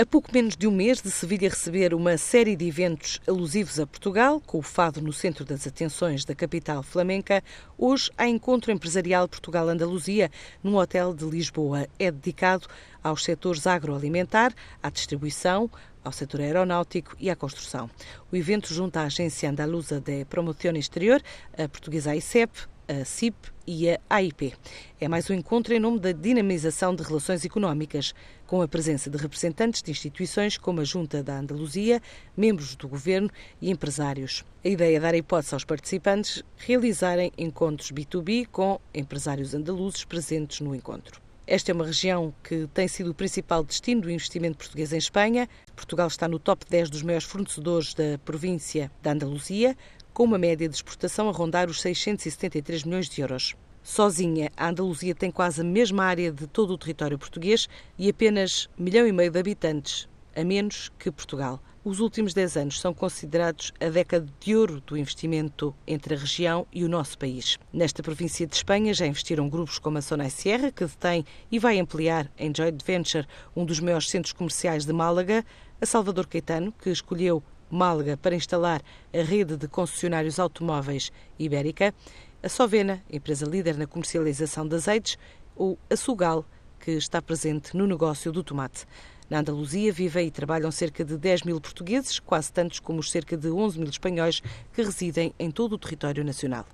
A pouco menos de um mês de Sevilha receber uma série de eventos alusivos a Portugal, com o fado no centro das atenções da capital flamenca, hoje há encontro empresarial Portugal-Andaluzia num hotel de Lisboa. É dedicado aos setores agroalimentar, à distribuição, ao setor aeronáutico e à construção. O evento junta a Agência Andaluza de Promoção Exterior, a portuguesa ICEP, a CIP e a AIP. É mais um encontro em nome da dinamização de relações económicas, com a presença de representantes de instituições como a Junta da Andaluzia, membros do governo e empresários. A ideia é dar a hipótese aos participantes realizarem encontros B2B com empresários andaluzes presentes no encontro. Esta é uma região que tem sido o principal destino do investimento português em Espanha. Portugal está no top 10 dos maiores fornecedores da província da Andaluzia, com uma média de exportação a rondar os 673 milhões de euros. Sozinha, a Andaluzia tem quase a mesma área de todo o território português e apenas milhão e meio de habitantes, a menos que Portugal. Os últimos 10 anos são considerados a década de ouro do investimento entre a região e o nosso país. Nesta província de Espanha já investiram grupos como a Sonai Sierra, que detém e vai ampliar em joint venture um dos maiores centros comerciais de Málaga, a Salvador Caetano, que escolheu Málaga para instalar a rede de concessionários automóveis ibérica, a Sovena, empresa líder na comercialização de azeites, ou a Sugal, que está presente no negócio do tomate. Na Andaluzia vivem e trabalham cerca de 10 mil portugueses, quase tantos como os cerca de 11 mil espanhóis que residem em todo o território nacional.